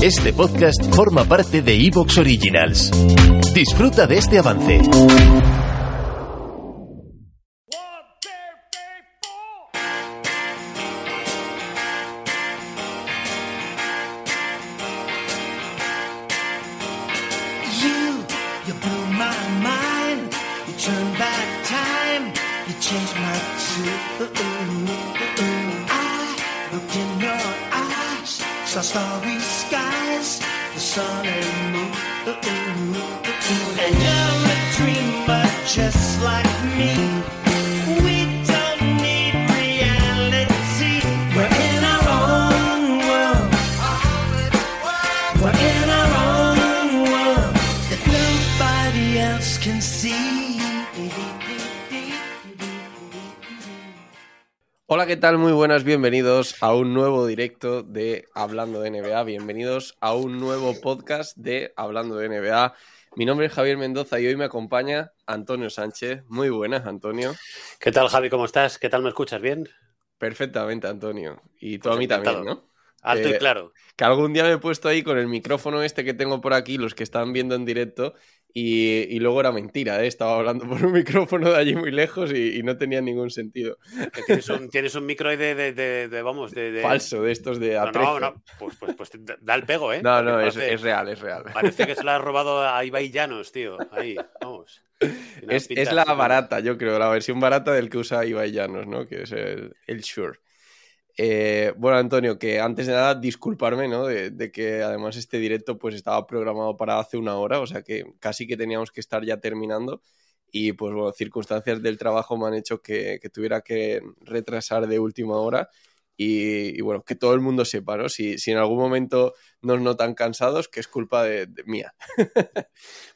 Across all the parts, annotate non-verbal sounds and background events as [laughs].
Este podcast forma parte de Evox Originals. Disfruta de este avance. ¿Qué tal? Muy buenas, bienvenidos a un nuevo directo de Hablando de NBA, bienvenidos a un nuevo podcast de Hablando de NBA. Mi nombre es Javier Mendoza y hoy me acompaña Antonio Sánchez. Muy buenas, Antonio. ¿Qué tal, Javi? ¿Cómo estás? ¿Qué tal me escuchas? ¿Bien? Perfectamente, Antonio. Y tú Pues a mí también, encantado. ¿no? Alto Eh, y claro. Que algún día me he puesto ahí con el micrófono este que tengo por aquí, los que están viendo en directo, y, y luego era mentira, ¿eh? Estaba hablando por un [laughs] micrófono de allí muy lejos y, y no tenía ningún sentido. Tienes, un, tienes un micro ahí de, de, de- de- vamos, de... Falso, de estos de No, no, no. Pues, pues, pues da el pego, ¿eh? No, no, es, parece, es real, es real. parece que [laughs] se lo has robado a Ibai Llanos, tío. Ahí, vamos. Es, es la barata, yo creo, la versión barata del que usa Ibai Llanos, ¿no? Que es el, el Shure. Eh, bueno, Antonio, que antes de nada, disculparme, ¿no? De, que además este directo pues estaba programado para hace una hora, o sea que casi que teníamos que estar ya terminando. Y pues bueno, circunstancias del trabajo me han hecho que, que tuviera que retrasar de última hora. Y, y bueno, que todo el mundo sepa, ¿no? Si, si en algún momento nos notan cansados, que es culpa de, de mía. [laughs]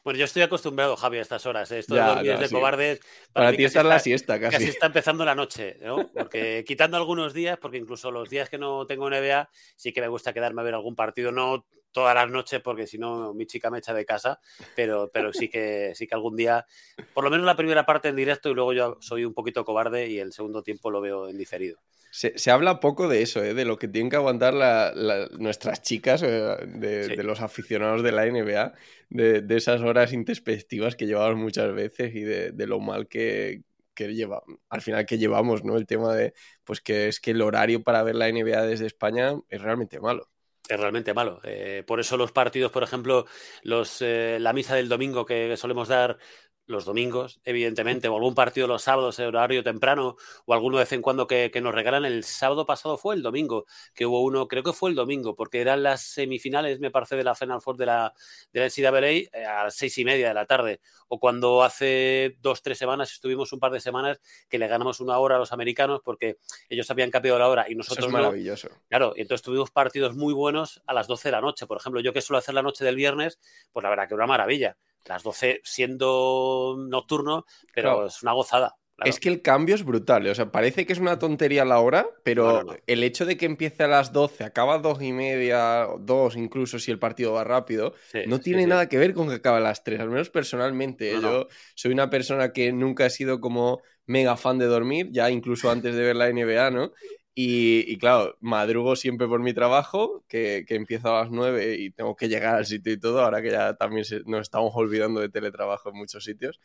Bueno, yo estoy acostumbrado, Javi, a estas horas. ¿eh? Esto Ya, no, de sí. cobardes... Para ti casi esta es la está- siesta, Casi casi. está empezando la noche, ¿no? Porque [laughs] quitando algunos días, porque incluso los días que no tengo NBA, sí que me gusta quedarme a ver algún partido, no todas las noches, porque si no mi chica me echa de casa, pero, pero sí que sí que algún día, por lo menos la primera parte en directo y luego yo soy un poquito cobarde y el segundo tiempo lo veo en diferido. Se, se habla poco de eso, ¿eh? de lo que tienen que aguantar la- la- nuestras chicas, eh, de, Sí. de los aficionados de la NBA, de, de esas horas introspectivas que llevamos muchas veces y de, de lo mal que, que lleva, al final que llevamos, ¿no? El tema de, pues que es que el horario para ver la NBA desde España es realmente malo. Es realmente malo. Eh, por eso los partidos, por ejemplo, los, eh, la misa del domingo que solemos dar los domingos, evidentemente, o algún partido los sábados en horario temprano, o alguno de vez en cuando que, que nos regalan. El sábado pasado fue el domingo, que hubo uno, creo que fue el domingo, porque eran las semifinales, me parece, de la Final Four de la, de la NCAA eh, a las seis y media de la tarde. O cuando hace dos, tres semanas, estuvimos un par de semanas que le ganamos una hora a los americanos porque ellos habían cambiado la hora y Eso nosotros es no. maravilloso. Claro, y entonces tuvimos partidos muy buenos a las 12 de la noche. Por ejemplo, yo que suelo hacer la noche del viernes, pues la verdad que una maravilla. Las 12 siendo nocturno, pero Claro. es una gozada. claro. Es que el cambio es brutal. O sea, parece que es una tontería la hora, pero No, no, no. el hecho de que empiece a las 12, acaba a dos y media, dos incluso si el partido va rápido, Sí, no tiene sí. nada que ver con que acabe a las 3, al menos personalmente. Yo soy una persona que nunca he sido como mega fan de dormir, ya incluso antes de ver la NBA, ¿no? Y, y claro, madrugo siempre por mi trabajo, que, que empieza a las 9 y tengo que llegar al sitio y todo, ahora que ya también se- nos estamos olvidando de teletrabajo en muchos sitios.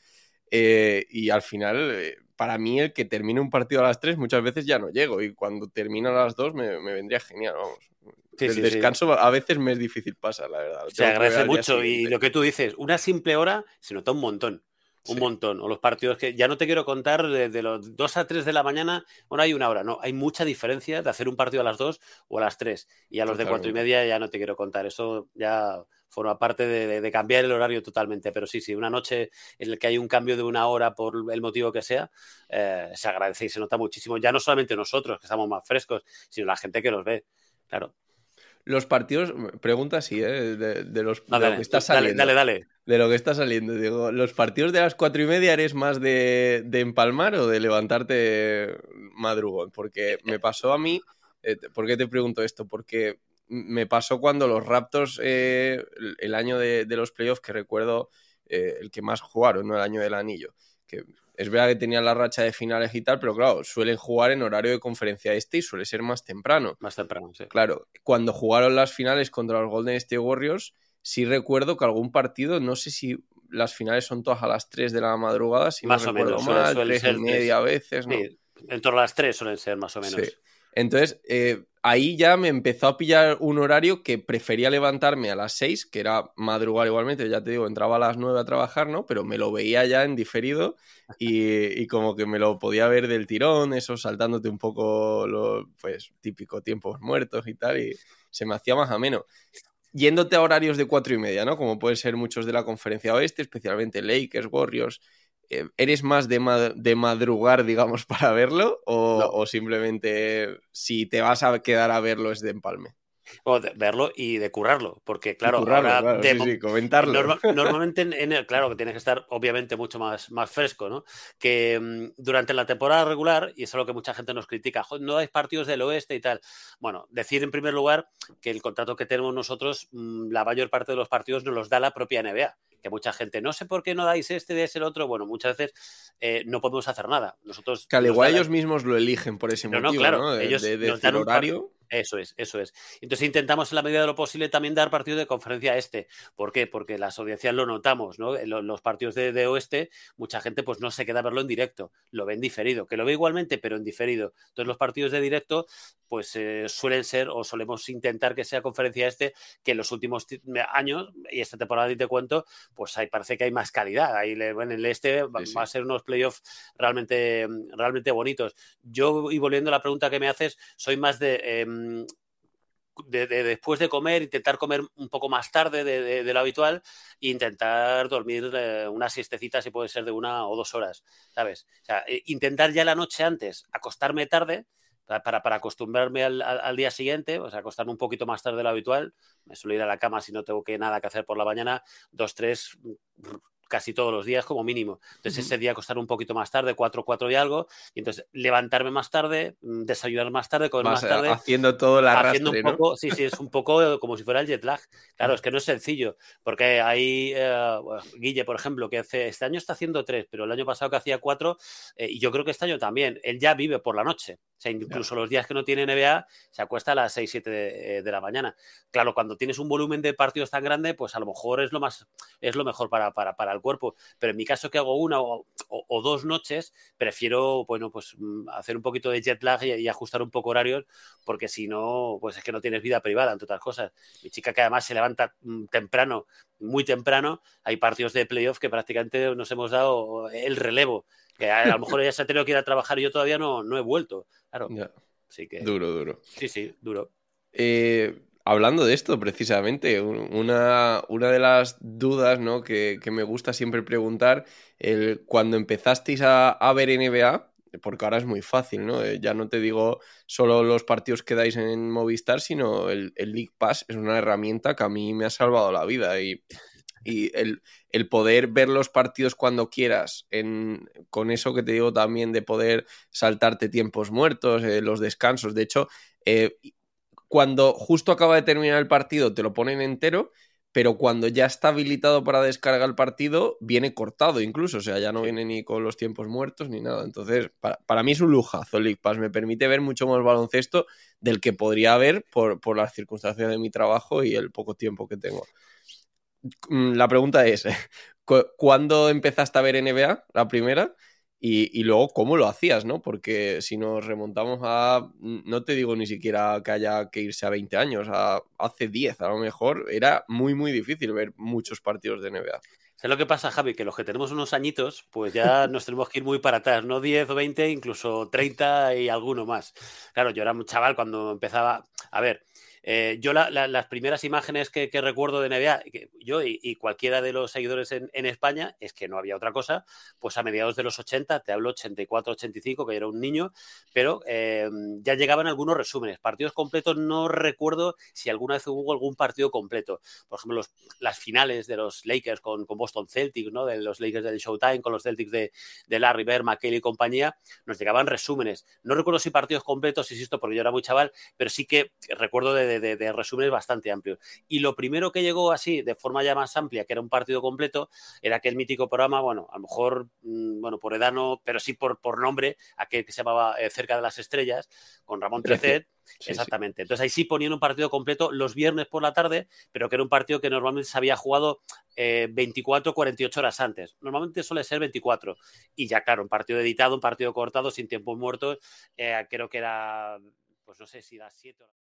Eh, y al final, eh, para mí, el que termine un partido a las 3 muchas veces ya no llego. Y cuando termina a las 2 me, me vendría genial, vamos. Sí, el sí, sí. descanso a veces me es difícil pasar, la verdad. Lo Se agradece mucho. Y lo que tú dices, una simple hora se nota un montón. Un Sí. montón. O los partidos que ya no te quiero contar de, de los 2 a 3 de la mañana, bueno, hay una hora, no, hay mucha diferencia de hacer un partido a las 2 o a las 3. Y a los de 4 y media ya no te quiero contar. Eso ya forma parte de, de- de cambiar el horario totalmente. Pero sí, sí, una noche en la que hay un cambio de una hora por el motivo que sea, eh, se agradece y se nota muchísimo. Ya no solamente nosotros, que estamos más frescos, sino la gente que los ve. Claro. Los partidos, pregunta así, ¿eh? De, de los, No, de lo dale, que está dale, saliendo. dale, dale. De lo que está saliendo. Digo, ¿los partidos de las cuatro y media eres más de, de empalmar o de levantarte madrugón? Porque me pasó a mí. eh, ¿Por qué te pregunto esto? Porque me pasó cuando los Raptors, eh, el- año de, de los playoffs, que recuerdo eh, el que más jugaron, ¿no? El año del anillo. que es verdad que tenían la racha de finales y tal, pero claro, suelen jugar en horario de conferencia este y suele ser más temprano. Más temprano, sí. Claro, cuando jugaron las finales contra los Golden State Warriors, sí recuerdo que algún partido, no sé si las finales son todas a las 3 de la madrugada, si Más no o recuerdo menos, mal, suelen 3 ser y media a veces, ¿no? Sí, en torno a las 3 suelen ser más o menos. Sí. Entonces, eh, ahí ya me empezó a pillar un horario que prefería levantarme a las 6, que era madrugar igualmente, ya te digo, entraba a las 9 a trabajar, ¿no? Pero me lo veía ya en diferido y, y como que me lo podía ver del tirón, eso saltándote un poco lo, pues, típico tiempos muertos y tal, y se me hacía más ameno. Yéndote a horarios de cuatro y media, ¿no? Como pueden ser muchos de la conferencia oeste, especialmente Lakers, Warriors. eh, ¿Eres más de, ma- de madrugar, digamos, [laughs] para verlo? O, No. o simplemente si te vas a quedar a verlo es de empalme? O de verlo y de currarlo, porque claro, currarlo, ahora claro, de sí, comentarlo. Norma- normalmente, en, el- claro, que tiene que estar obviamente mucho más, más fresco, ¿no? Que mm, durante la temporada regular, y eso es lo que mucha gente nos critica, "Jo, no hay partidos del oeste y tal. Bueno, decir en primer lugar que el contrato que tenemos nosotros, mm, la mayor parte de los partidos nos los da la propia NBA. Que mucha gente, no sé por qué no dais este, dais el otro. Bueno, muchas veces eh, no podemos hacer nada. Nosotros. Que al nos igual ellos mismos lo eligen por ese No, no, motivo, claro, ¿no? De, ellos de nos decir dan un horario. Eso es, eso es. Entonces intentamos en la medida de lo posible también dar partidos de conferencia este. ¿Por qué? Porque las audiencias lo notamos, ¿no? En lo- los partidos de, de oeste, mucha gente pues no se queda a verlo en directo, lo ven diferido, que lo ve igualmente, pero en diferido. Entonces los partidos de directo, pues eh, suelen ser o solemos intentar que sea conferencia este, que en los últimos ti- años, y esta temporada y te cuento, pues ahí parece que hay más calidad. Ahí le- en el este va, Sí, sí. va a ser unos playoffs realmente, realmente bonitos. Yo, y volviendo a la pregunta que me haces, soy más de, em, de después de comer, intentar comer un poco más tarde de, lo habitual e intentar dormir eh, una siestecita, si puede ser de una o dos horas, ¿sabes? O sea, eh, intentar ya la noche antes acostarme tarde para, para, acostumbrarme al, al- día siguiente, o sea, acostarme un poquito más tarde de lo habitual. Me suelo ir a la cama si no tengo que nada que hacer por la mañana, dos, tres, casi todos los días como mínimo. Entonces ese día acostarme un poquito más tarde, cuatro, cuatro y algo, y entonces levantarme más tarde, mm, desayunar más tarde, comer Más, más tarde haciendo todo arrastre, haciendo un ¿no? poco, sí, sí, es un poco como si fuera el jet lag. Claro, es que no es sencillo, porque hay eh, bueno, Guille, por ejemplo, que hace, este año está haciendo tres, pero el año pasado que hacía cuatro, eh, y yo creo que este año también, él ya vive por la noche. O sea, incluso los días que no tiene NBA, se acuesta a las 6, 7 de, eh, de la mañana. Claro, cuando tienes un volumen de partidos tan grande, pues a lo mejor es lo más, es lo mejor para, para, para el cuerpo. Pero en mi caso, que hago una o, o- o dos noches, prefiero, bueno, pues mm, hacer un poquito de jet lag y, y ajustar un poco horarios, porque si no, pues es que no tienes vida privada, entre otras cosas. Mi chica que además se levanta mm, temprano, muy temprano, hay partidos de playoff que prácticamente nos hemos dado el relevo. Que a, a lo mejor ella se ha tenido que ir a trabajar y yo todavía no, no he vuelto. Claro, así que Duro, duro. sí, sí, duro. Eh, hablando de esto, precisamente, un- una, una de las dudas ¿no? que, que me gusta siempre preguntar, el, cuando empezasteis a, a ver NBA, porque ahora es muy fácil, ¿no? Eh, ya no te digo solo los partidos que dais en Movistar, sino el, el League Pass es una herramienta que a mí me ha salvado la vida y, y el, el poder ver los partidos cuando quieras, en, con eso que te digo también de poder saltarte tiempos muertos, eh, los descansos, de hecho... eh, cuando justo acaba de terminar el partido te lo ponen entero, pero cuando ya está habilitado para descargar el partido viene cortado incluso, o sea, ya no viene ni con los tiempos muertos ni nada. Entonces, para, para mí es un lujazo League Pass, me permite ver mucho más baloncesto del que podría haber por, por las circunstancias de mi trabajo y el poco tiempo que tengo. Mm, La pregunta es, [laughs] ¿cu- ¿cuándo empezaste a ver NBA? La primera. Y, luego, ¿cómo lo hacías, no? Porque si nos remontamos a, no te digo ni siquiera que haya que irse a 20 años, a hace 10 a lo mejor, era muy, muy difícil ver muchos partidos de NBA. ¿Sabes lo que pasa, Javi? Que los que tenemos unos añitos, pues ya nos tenemos que ir muy para atrás, no 10 o 20, incluso 30 y alguno más. Claro, yo era un chaval cuando empezaba. A ver, eh, yo la- la- las primeras imágenes que, recuerdo de NBA, yo y, cualquiera de los seguidores en, España, es que no había otra cosa, pues a mediados de los 80, te hablo 84, 85, que yo era un niño, pero eh, ya llegaban algunos resúmenes. Partidos completos no recuerdo si alguna vez hubo algún partido completo. Por ejemplo, las finales de los Lakers con, Boston Celtics, ¿no? de los Lakers del Showtime, con los Celtics de, Larry Bird, McHale y compañía, nos llegaban resúmenes. No recuerdo si partidos completos, insisto, porque yo era muy chaval, pero sí que recuerdo de de, de, de resúmenes bastante amplios. Y lo primero que llegó así, de forma ya más amplia, que era un partido completo, era aquel mítico programa, bueno, a lo mejor, mm, bueno, por edad no, pero sí por, por nombre, aquel que se llamaba eh, Cerca de las Estrellas, con Ramón Trecet. Sí, Exactamente. Entonces ahí sí ponían un partido completo los viernes por la tarde, pero que era un partido que normalmente se había jugado eh, 24 48 horas antes. Normalmente suele ser 24. Y ya, claro, un partido editado, un partido cortado, sin tiempos muertos, eh, creo que era, pues no sé si las 7 horas.